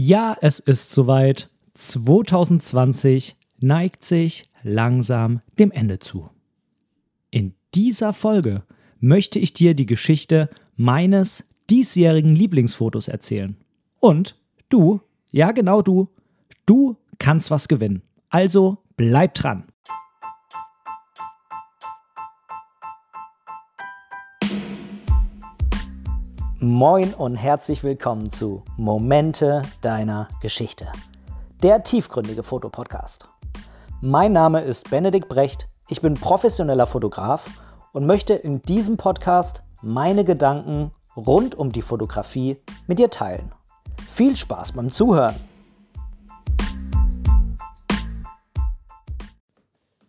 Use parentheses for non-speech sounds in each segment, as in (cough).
Ja, es ist soweit. 2020 neigt sich langsam dem Ende zu. In dieser Folge möchte ich dir die Geschichte meines diesjährigen Lieblingsfotos erzählen. Und du, ja genau du, du kannst was gewinnen. Also bleib dran. Moin und herzlich willkommen zu Momente deiner Geschichte, der tiefgründige Fotopodcast. Mein Name ist Benedikt Brecht, ich bin professioneller Fotograf und möchte in diesem Podcast meine Gedanken rund um die Fotografie mit dir teilen. Viel Spaß beim Zuhören!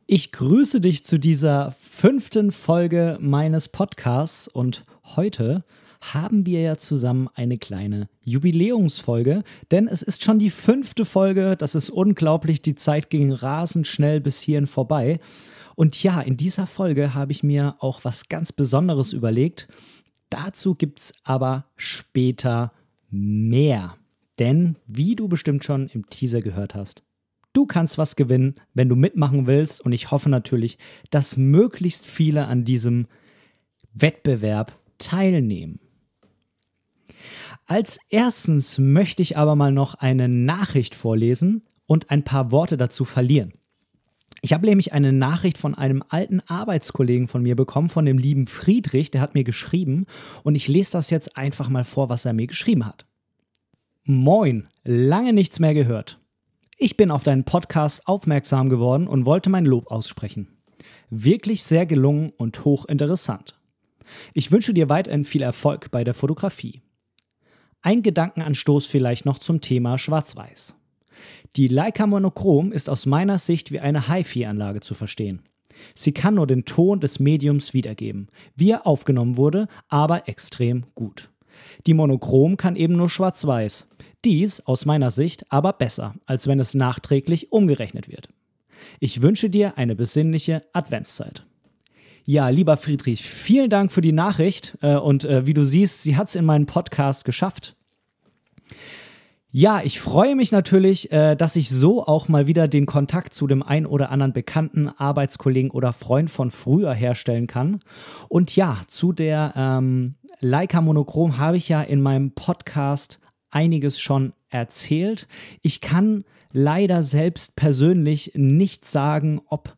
Ich grüße dich zu dieser fünften Folge meines Podcasts und heute haben wir ja zusammen eine kleine Jubiläumsfolge, denn es ist schon die fünfte Folge. Das ist unglaublich. Die Zeit ging rasend schnell bis hierhin vorbei. Und ja, in dieser Folge habe ich mir auch was ganz Besonderes überlegt. Dazu gibt es aber später mehr. Denn, wie du bestimmt schon im Teaser gehört hast, du kannst was gewinnen, wenn du mitmachen willst. Und ich hoffe natürlich, dass möglichst viele an diesem Wettbewerb teilnehmen. Als erstens möchte ich aber mal noch eine Nachricht vorlesen und ein paar Worte dazu verlieren. Ich habe nämlich eine Nachricht von einem alten Arbeitskollegen von mir bekommen, von dem lieben Friedrich, der hat mir geschrieben und ich lese das jetzt einfach mal vor, was er mir geschrieben hat. Moin, lange nichts mehr gehört. Ich bin auf deinen Podcast aufmerksam geworden und wollte mein Lob aussprechen. Wirklich sehr gelungen und hochinteressant. Ich wünsche dir weiterhin viel Erfolg bei der Fotografie. Ein Gedankenanstoß vielleicht noch zum Thema Schwarz-Weiß. Die Leica Monochrom ist aus meiner Sicht wie eine HiFi-Anlage zu verstehen. Sie kann nur den Ton des Mediums wiedergeben, wie er aufgenommen wurde, aber extrem gut. Die Monochrom kann eben nur schwarz-weiß. Dies aus meiner Sicht aber besser, als wenn es nachträglich umgerechnet wird. Ich wünsche dir eine besinnliche Adventszeit. Ja, lieber Friedrich, vielen Dank für die Nachricht. Äh, und äh, wie du siehst, sie hat es in meinen Podcast geschafft. Ja, ich freue mich natürlich, äh, dass ich so auch mal wieder den Kontakt zu dem ein oder anderen bekannten Arbeitskollegen oder Freund von früher herstellen kann. Und ja, zu der ähm, Leica Monochrom habe ich ja in meinem Podcast einiges schon erzählt. Ich kann leider selbst persönlich nicht sagen, ob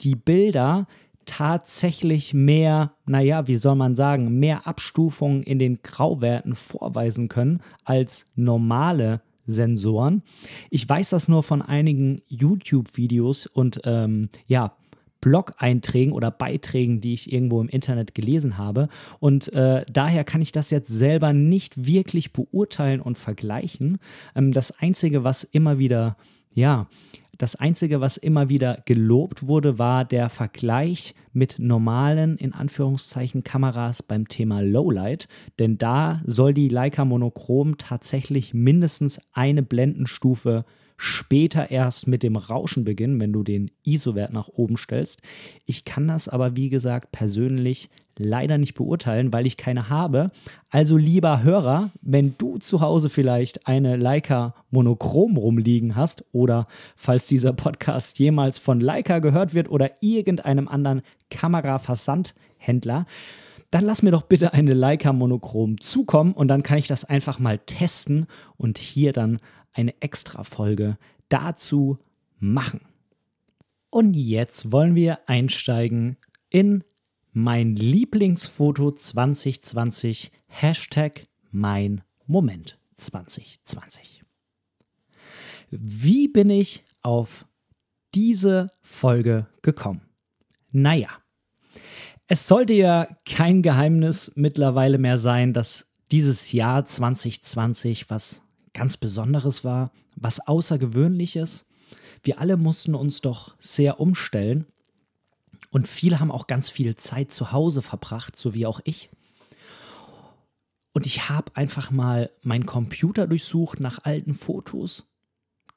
die Bilder tatsächlich mehr, naja, wie soll man sagen, mehr Abstufungen in den Grauwerten vorweisen können als normale Sensoren. Ich weiß das nur von einigen YouTube-Videos und ähm, ja, Blog-Einträgen oder Beiträgen, die ich irgendwo im Internet gelesen habe. Und äh, daher kann ich das jetzt selber nicht wirklich beurteilen und vergleichen. Ähm, das Einzige, was immer wieder, ja, das Einzige, was immer wieder gelobt wurde, war der Vergleich mit normalen, in Anführungszeichen, Kameras beim Thema Lowlight. Denn da soll die Leica Monochrom tatsächlich mindestens eine Blendenstufe später erst mit dem Rauschen beginnen, wenn du den ISO-Wert nach oben stellst. Ich kann das aber, wie gesagt, persönlich leider nicht beurteilen, weil ich keine habe. Also lieber Hörer, wenn du zu Hause vielleicht eine Leica Monochrom rumliegen hast oder falls dieser Podcast jemals von Leica gehört wird oder irgendeinem anderen Kameraversandhändler, dann lass mir doch bitte eine Leica Monochrom zukommen und dann kann ich das einfach mal testen und hier dann eine extra Folge dazu machen. Und jetzt wollen wir einsteigen in mein Lieblingsfoto 2020, Hashtag mein Moment 2020. Wie bin ich auf diese Folge gekommen? Naja, es sollte ja kein Geheimnis mittlerweile mehr sein, dass dieses Jahr 2020 was ganz Besonderes war, was Außergewöhnliches. Wir alle mussten uns doch sehr umstellen und viele haben auch ganz viel Zeit zu Hause verbracht, so wie auch ich. Und ich habe einfach mal meinen Computer durchsucht nach alten Fotos,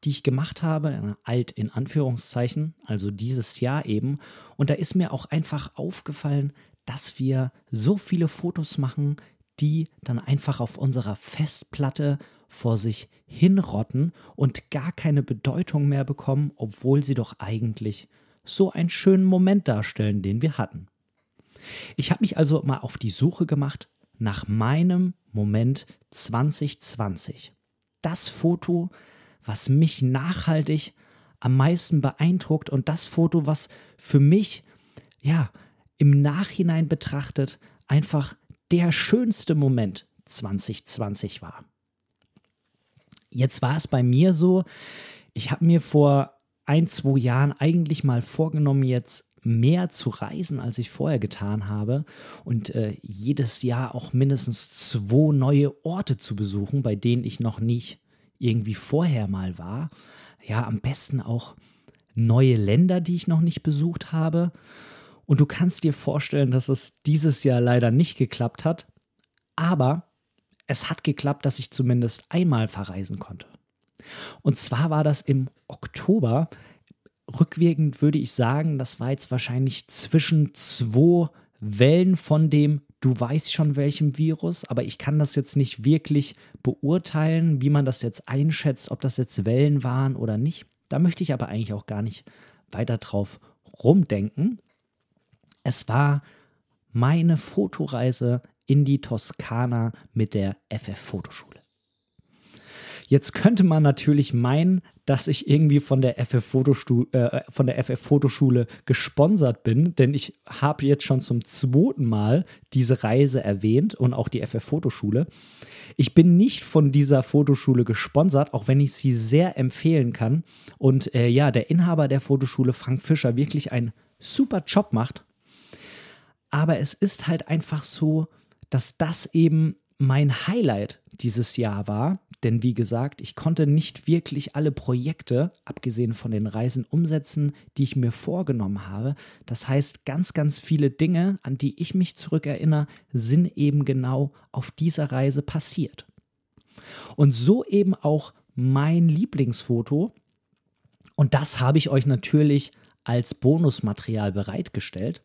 die ich gemacht habe, alt in Anführungszeichen, also dieses Jahr eben. Und da ist mir auch einfach aufgefallen, dass wir so viele Fotos machen, die dann einfach auf unserer Festplatte vor sich hinrotten und gar keine Bedeutung mehr bekommen, obwohl sie doch eigentlich so einen schönen Moment darstellen, den wir hatten. Ich habe mich also mal auf die Suche gemacht nach meinem Moment 2020. Das Foto, was mich nachhaltig am meisten beeindruckt und das Foto, was für mich, ja, im Nachhinein betrachtet einfach der schönste Moment 2020 war. Jetzt war es bei mir so, ich habe mir vor ein, zwei Jahren eigentlich mal vorgenommen, jetzt mehr zu reisen, als ich vorher getan habe und äh, jedes Jahr auch mindestens zwei neue Orte zu besuchen, bei denen ich noch nicht irgendwie vorher mal war. Ja, am besten auch neue Länder, die ich noch nicht besucht habe. Und du kannst dir vorstellen, dass es dieses Jahr leider nicht geklappt hat, aber es hat geklappt, dass ich zumindest einmal verreisen konnte. Und zwar war das im Oktober rückwirkend würde ich sagen, das war jetzt wahrscheinlich zwischen zwei Wellen von dem, du weißt schon welchem Virus, aber ich kann das jetzt nicht wirklich beurteilen, wie man das jetzt einschätzt, ob das jetzt Wellen waren oder nicht. Da möchte ich aber eigentlich auch gar nicht weiter drauf rumdenken. Es war meine Fotoreise in die Toskana mit der FF Fotoschule. Jetzt könnte man natürlich meinen, dass ich irgendwie von der FF, Fotostu äh, von der FF Fotoschule gesponsert bin, denn ich habe jetzt schon zum zweiten Mal diese Reise erwähnt und auch die FF Fotoschule. Ich bin nicht von dieser Fotoschule gesponsert, auch wenn ich sie sehr empfehlen kann. Und äh, ja, der Inhaber der Fotoschule, Frank Fischer, wirklich einen super Job macht. Aber es ist halt einfach so, dass das eben mein Highlight dieses Jahr war. Denn wie gesagt, ich konnte nicht wirklich alle Projekte, abgesehen von den Reisen, umsetzen, die ich mir vorgenommen habe. Das heißt, ganz, ganz viele Dinge, an die ich mich zurückerinnere, sind eben genau auf dieser Reise passiert. Und so eben auch mein Lieblingsfoto. Und das habe ich euch natürlich als Bonusmaterial bereitgestellt.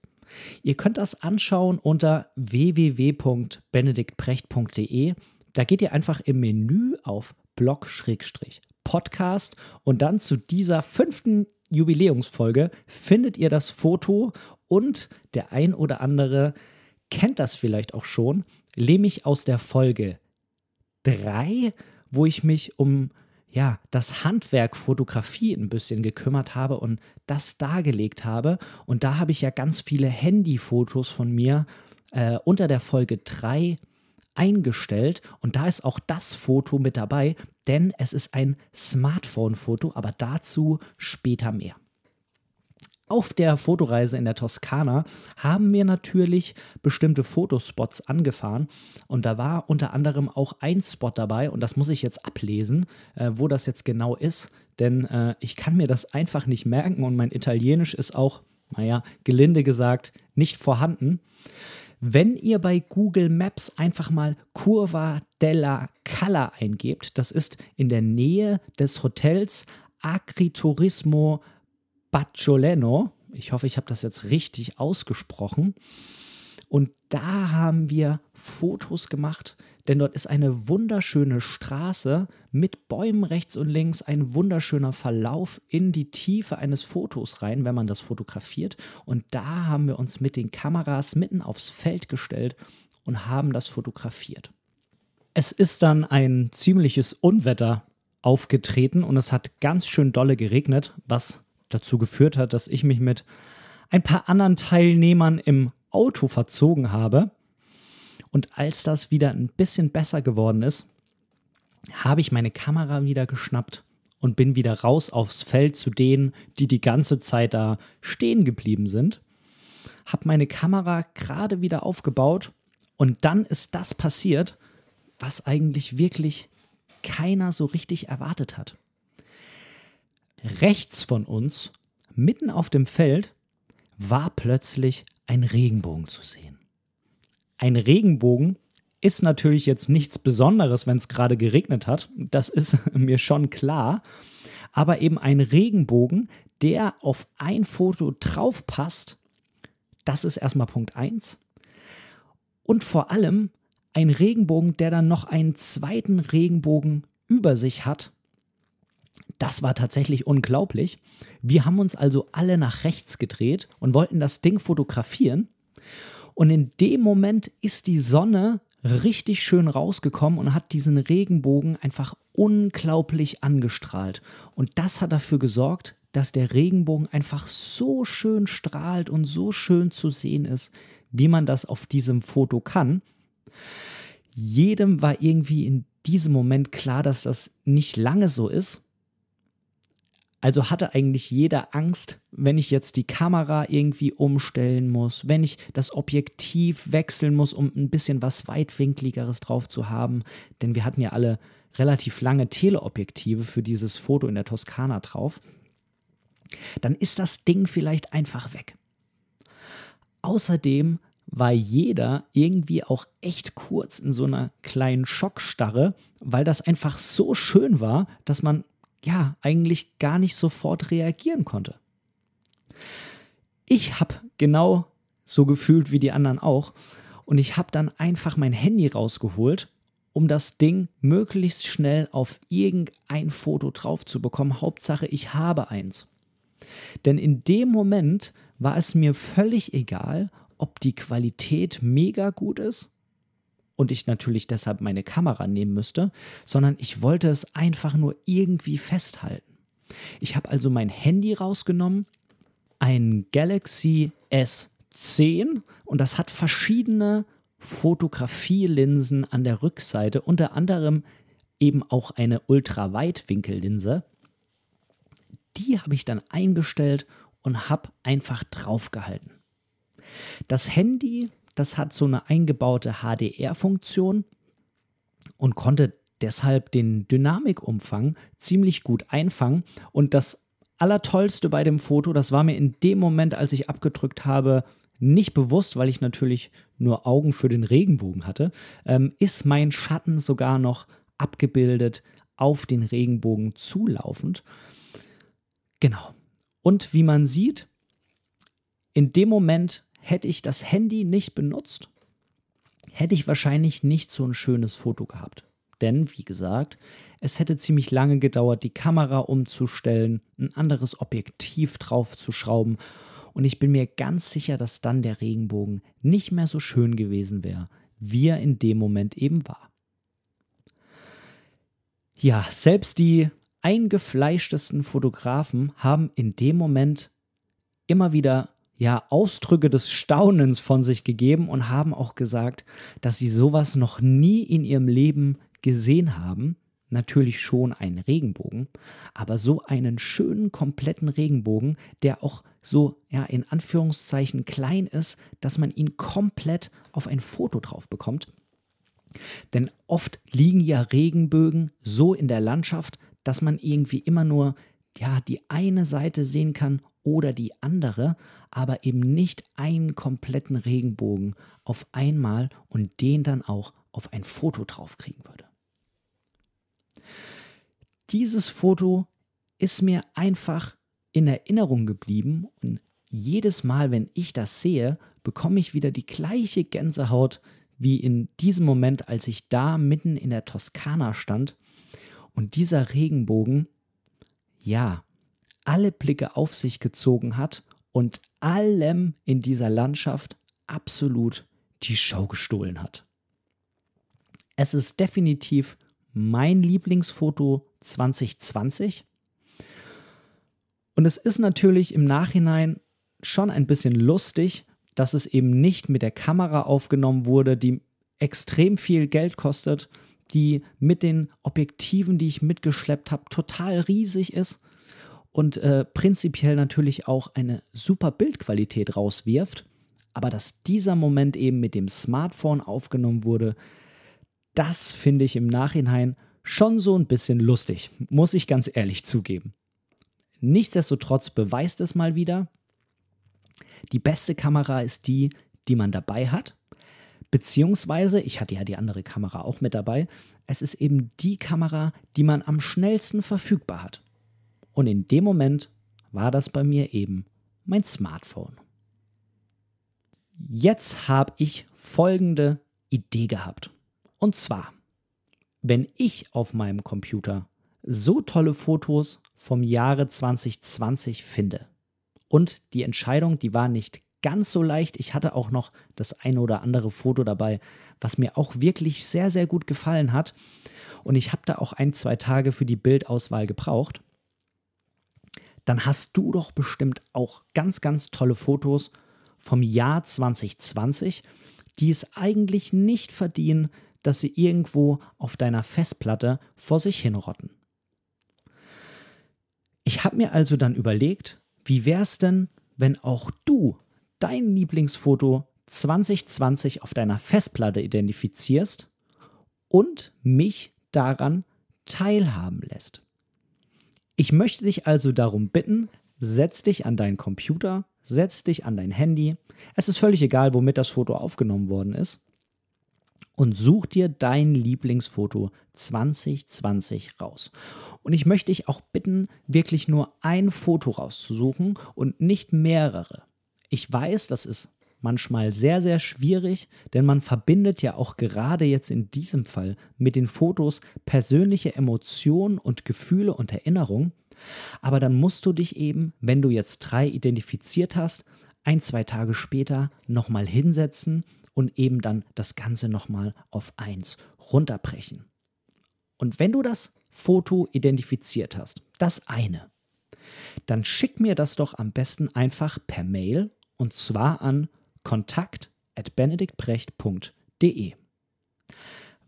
Ihr könnt das anschauen unter www.benediktprecht.de. Da geht ihr einfach im Menü auf Blog-Podcast und dann zu dieser fünften Jubiläumsfolge findet ihr das Foto und der ein oder andere kennt das vielleicht auch schon, nämlich aus der Folge 3, wo ich mich um ja, das Handwerk Fotografie ein bisschen gekümmert habe und das dargelegt habe. Und da habe ich ja ganz viele Handyfotos von mir äh, unter der Folge 3 eingestellt. Und da ist auch das Foto mit dabei, denn es ist ein Smartphone-Foto, aber dazu später mehr. Auf der Fotoreise in der Toskana haben wir natürlich bestimmte Fotospots angefahren und da war unter anderem auch ein Spot dabei und das muss ich jetzt ablesen, äh, wo das jetzt genau ist, denn äh, ich kann mir das einfach nicht merken und mein Italienisch ist auch, naja, gelinde gesagt, nicht vorhanden. Wenn ihr bei Google Maps einfach mal Curva della Calla eingebt, das ist in der Nähe des Hotels Agriturismo Baccioleno. Ich hoffe, ich habe das jetzt richtig ausgesprochen. Und da haben wir Fotos gemacht, denn dort ist eine wunderschöne Straße mit Bäumen rechts und links, ein wunderschöner Verlauf in die Tiefe eines Fotos rein, wenn man das fotografiert. Und da haben wir uns mit den Kameras mitten aufs Feld gestellt und haben das fotografiert. Es ist dann ein ziemliches Unwetter aufgetreten und es hat ganz schön dolle geregnet, was dazu geführt hat, dass ich mich mit ein paar anderen Teilnehmern im Auto verzogen habe. Und als das wieder ein bisschen besser geworden ist, habe ich meine Kamera wieder geschnappt und bin wieder raus aufs Feld zu denen, die die ganze Zeit da stehen geblieben sind. Habe meine Kamera gerade wieder aufgebaut und dann ist das passiert, was eigentlich wirklich keiner so richtig erwartet hat. Rechts von uns, mitten auf dem Feld, war plötzlich ein Regenbogen zu sehen. Ein Regenbogen ist natürlich jetzt nichts Besonderes, wenn es gerade geregnet hat. Das ist (laughs) mir schon klar. Aber eben ein Regenbogen, der auf ein Foto drauf passt, das ist erstmal Punkt 1. Und vor allem ein Regenbogen, der dann noch einen zweiten Regenbogen über sich hat. Das war tatsächlich unglaublich. Wir haben uns also alle nach rechts gedreht und wollten das Ding fotografieren. Und in dem Moment ist die Sonne richtig schön rausgekommen und hat diesen Regenbogen einfach unglaublich angestrahlt. Und das hat dafür gesorgt, dass der Regenbogen einfach so schön strahlt und so schön zu sehen ist, wie man das auf diesem Foto kann. Jedem war irgendwie in diesem Moment klar, dass das nicht lange so ist. Also hatte eigentlich jeder Angst, wenn ich jetzt die Kamera irgendwie umstellen muss, wenn ich das Objektiv wechseln muss, um ein bisschen was weitwinkligeres drauf zu haben. Denn wir hatten ja alle relativ lange Teleobjektive für dieses Foto in der Toskana drauf. Dann ist das Ding vielleicht einfach weg. Außerdem war jeder irgendwie auch echt kurz in so einer kleinen Schockstarre, weil das einfach so schön war, dass man ja eigentlich gar nicht sofort reagieren konnte. Ich habe genau so gefühlt wie die anderen auch und ich habe dann einfach mein Handy rausgeholt, um das Ding möglichst schnell auf irgendein Foto drauf zu bekommen. Hauptsache, ich habe eins. Denn in dem Moment war es mir völlig egal, ob die Qualität mega gut ist und ich natürlich deshalb meine Kamera nehmen müsste, sondern ich wollte es einfach nur irgendwie festhalten. Ich habe also mein Handy rausgenommen, ein Galaxy S10 und das hat verschiedene Fotografielinsen an der Rückseite, unter anderem eben auch eine Ultraweitwinkellinse. Die habe ich dann eingestellt und habe einfach draufgehalten. Das Handy das hat so eine eingebaute HDR-Funktion und konnte deshalb den Dynamikumfang ziemlich gut einfangen. Und das Allertollste bei dem Foto, das war mir in dem Moment, als ich abgedrückt habe, nicht bewusst, weil ich natürlich nur Augen für den Regenbogen hatte, ähm, ist mein Schatten sogar noch abgebildet auf den Regenbogen zulaufend. Genau. Und wie man sieht, in dem Moment hätte ich das Handy nicht benutzt, hätte ich wahrscheinlich nicht so ein schönes Foto gehabt. Denn, wie gesagt, es hätte ziemlich lange gedauert, die Kamera umzustellen, ein anderes Objektiv draufzuschrauben und ich bin mir ganz sicher, dass dann der Regenbogen nicht mehr so schön gewesen wäre, wie er in dem Moment eben war. Ja, selbst die eingefleischtesten Fotografen haben in dem Moment immer wieder ja Ausdrücke des Staunens von sich gegeben und haben auch gesagt, dass sie sowas noch nie in ihrem Leben gesehen haben. Natürlich schon einen Regenbogen, aber so einen schönen, kompletten Regenbogen, der auch so, ja, in Anführungszeichen klein ist, dass man ihn komplett auf ein Foto drauf bekommt. Denn oft liegen ja Regenbögen so in der Landschaft, dass man irgendwie immer nur ja, die eine Seite sehen kann oder die andere, aber eben nicht einen kompletten Regenbogen auf einmal und den dann auch auf ein Foto draufkriegen würde. Dieses Foto ist mir einfach in Erinnerung geblieben und jedes Mal, wenn ich das sehe, bekomme ich wieder die gleiche Gänsehaut wie in diesem Moment, als ich da mitten in der Toskana stand und dieser Regenbogen, ja, alle Blicke auf sich gezogen hat und allem in dieser Landschaft absolut die Show gestohlen hat. Es ist definitiv mein Lieblingsfoto 2020. Und es ist natürlich im Nachhinein schon ein bisschen lustig, dass es eben nicht mit der Kamera aufgenommen wurde, die extrem viel Geld kostet, die mit den Objektiven, die ich mitgeschleppt habe, total riesig ist und äh, prinzipiell natürlich auch eine super Bildqualität rauswirft. Aber dass dieser Moment eben mit dem Smartphone aufgenommen wurde, das finde ich im Nachhinein schon so ein bisschen lustig, muss ich ganz ehrlich zugeben. Nichtsdestotrotz beweist es mal wieder, die beste Kamera ist die, die man dabei hat. Beziehungsweise, ich hatte ja die andere Kamera auch mit dabei, es ist eben die Kamera, die man am schnellsten verfügbar hat. Und in dem Moment war das bei mir eben mein Smartphone. Jetzt habe ich folgende Idee gehabt. Und zwar, wenn ich auf meinem Computer so tolle Fotos vom Jahre 2020 finde und die Entscheidung, die war nicht ganz so leicht. Ich hatte auch noch das eine oder andere Foto dabei, was mir auch wirklich sehr, sehr gut gefallen hat. Und ich habe da auch ein, zwei Tage für die Bildauswahl gebraucht. Dann hast du doch bestimmt auch ganz, ganz tolle Fotos vom Jahr 2020, die es eigentlich nicht verdienen, dass sie irgendwo auf deiner Festplatte vor sich hinrotten. Ich habe mir also dann überlegt, wie wäre es denn, wenn auch du dein Lieblingsfoto 2020 auf deiner Festplatte identifizierst und mich daran teilhaben lässt. Ich möchte dich also darum bitten, setz dich an deinen Computer, setz dich an dein Handy. Es ist völlig egal, womit das Foto aufgenommen worden ist. Und such dir dein Lieblingsfoto 2020 raus. Und ich möchte dich auch bitten, wirklich nur ein Foto rauszusuchen und nicht mehrere. Ich weiß, das ist manchmal sehr, sehr schwierig, denn man verbindet ja auch gerade jetzt in diesem Fall mit den Fotos persönliche Emotionen und Gefühle und Erinnerungen. Aber dann musst du dich eben, wenn du jetzt drei identifiziert hast, ein, zwei Tage später nochmal hinsetzen und eben dann das Ganze nochmal auf eins runterbrechen. Und wenn du das Foto identifiziert hast, das eine, dann schick mir das doch am besten einfach per Mail und zwar an kontakt.benediktbrecht.de.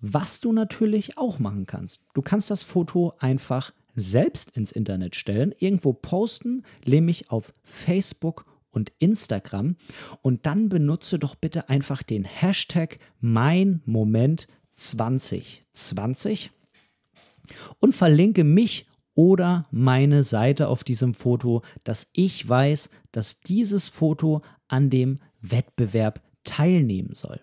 Was du natürlich auch machen kannst, du kannst das Foto einfach selbst ins Internet stellen, irgendwo posten, nämlich auf Facebook und Instagram und dann benutze doch bitte einfach den Hashtag meinmoment2020 und verlinke mich oder meine Seite auf diesem Foto, dass ich weiß, dass dieses Foto an dem Wettbewerb teilnehmen soll.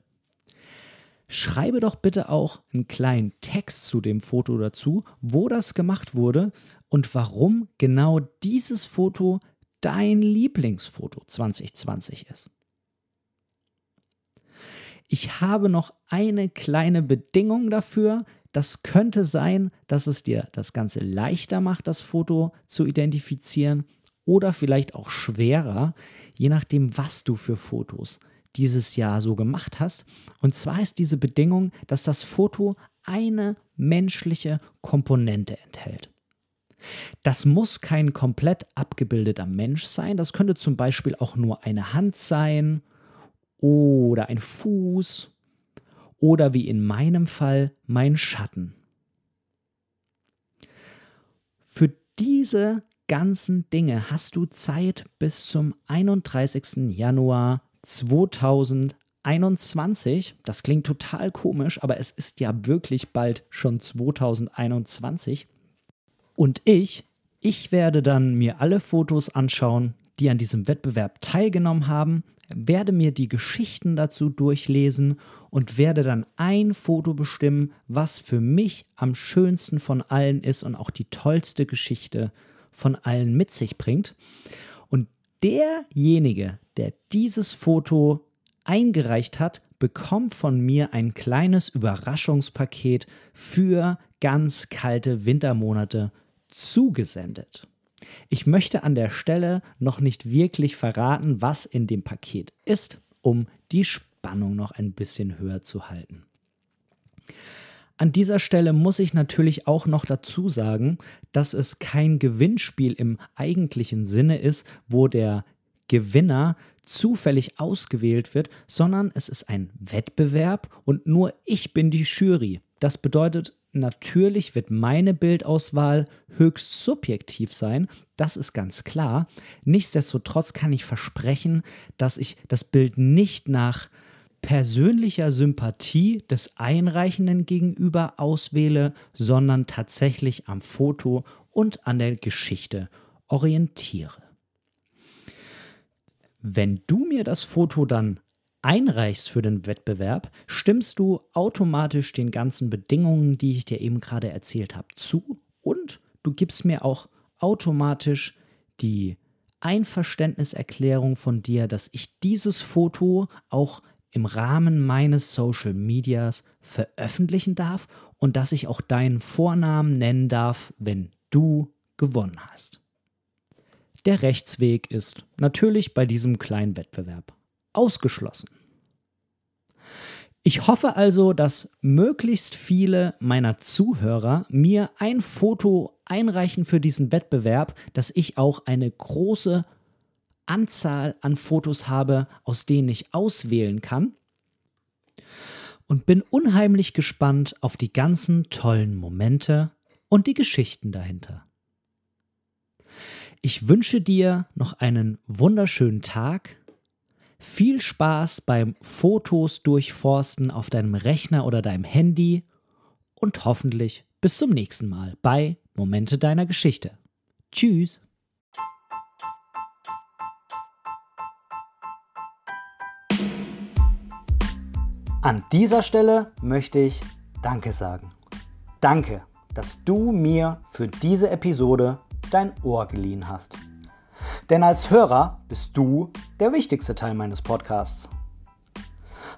Schreibe doch bitte auch einen kleinen Text zu dem Foto dazu, wo das gemacht wurde und warum genau dieses Foto dein Lieblingsfoto 2020 ist. Ich habe noch eine kleine Bedingung dafür, das könnte sein, dass es dir das Ganze leichter macht, das Foto zu identifizieren oder vielleicht auch schwerer, je nachdem, was du für Fotos dieses Jahr so gemacht hast. Und zwar ist diese Bedingung, dass das Foto eine menschliche Komponente enthält. Das muss kein komplett abgebildeter Mensch sein. Das könnte zum Beispiel auch nur eine Hand sein oder ein Fuß oder wie in meinem Fall mein Schatten. Für diese ganzen Dinge hast du Zeit bis zum 31. Januar 2021. Das klingt total komisch, aber es ist ja wirklich bald schon 2021. Und ich, ich werde dann mir alle Fotos anschauen, die an diesem Wettbewerb teilgenommen haben, werde mir die Geschichten dazu durchlesen und werde dann ein Foto bestimmen, was für mich am schönsten von allen ist und auch die tollste Geschichte von allen mit sich bringt. Und derjenige, der dieses Foto eingereicht hat, bekommt von mir ein kleines Überraschungspaket für ganz kalte Wintermonate zugesendet. Ich möchte an der Stelle noch nicht wirklich verraten, was in dem Paket ist, um die Spannung noch ein bisschen höher zu halten. An dieser Stelle muss ich natürlich auch noch dazu sagen, dass es kein Gewinnspiel im eigentlichen Sinne ist, wo der Gewinner zufällig ausgewählt wird, sondern es ist ein Wettbewerb und nur ich bin die Jury. Das bedeutet, Natürlich wird meine Bildauswahl höchst subjektiv sein, das ist ganz klar. Nichtsdestotrotz kann ich versprechen, dass ich das Bild nicht nach persönlicher Sympathie des Einreichenden gegenüber auswähle, sondern tatsächlich am Foto und an der Geschichte orientiere. Wenn du mir das Foto dann einreichst für den Wettbewerb, stimmst du automatisch den ganzen Bedingungen, die ich dir eben gerade erzählt habe, zu und du gibst mir auch automatisch die Einverständniserklärung von dir, dass ich dieses Foto auch im Rahmen meines Social Medias veröffentlichen darf und dass ich auch deinen Vornamen nennen darf, wenn du gewonnen hast. Der Rechtsweg ist natürlich bei diesem kleinen Wettbewerb ausgeschlossen. Ich hoffe also, dass möglichst viele meiner Zuhörer mir ein Foto einreichen für diesen Wettbewerb, dass ich auch eine große Anzahl an Fotos habe, aus denen ich auswählen kann. Und bin unheimlich gespannt auf die ganzen tollen Momente und die Geschichten dahinter. Ich wünsche dir noch einen wunderschönen Tag. Viel Spaß beim Fotos durchforsten auf deinem Rechner oder deinem Handy und hoffentlich bis zum nächsten Mal bei Momente deiner Geschichte. Tschüss. An dieser Stelle möchte ich Danke sagen. Danke, dass du mir für diese Episode dein Ohr geliehen hast. Denn als Hörer bist du der wichtigste Teil meines Podcasts.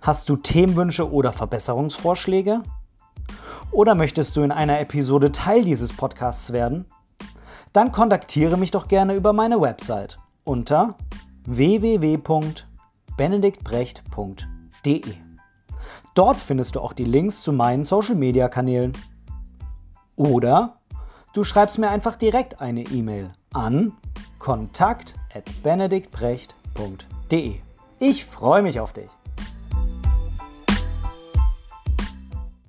Hast du Themenwünsche oder Verbesserungsvorschläge? Oder möchtest du in einer Episode Teil dieses Podcasts werden? Dann kontaktiere mich doch gerne über meine Website unter www.benediktbrecht.de. Dort findest du auch die Links zu meinen Social-Media-Kanälen. Oder du schreibst mir einfach direkt eine E-Mail an kontakt@benediktbrecht.de. Ich freue mich auf dich.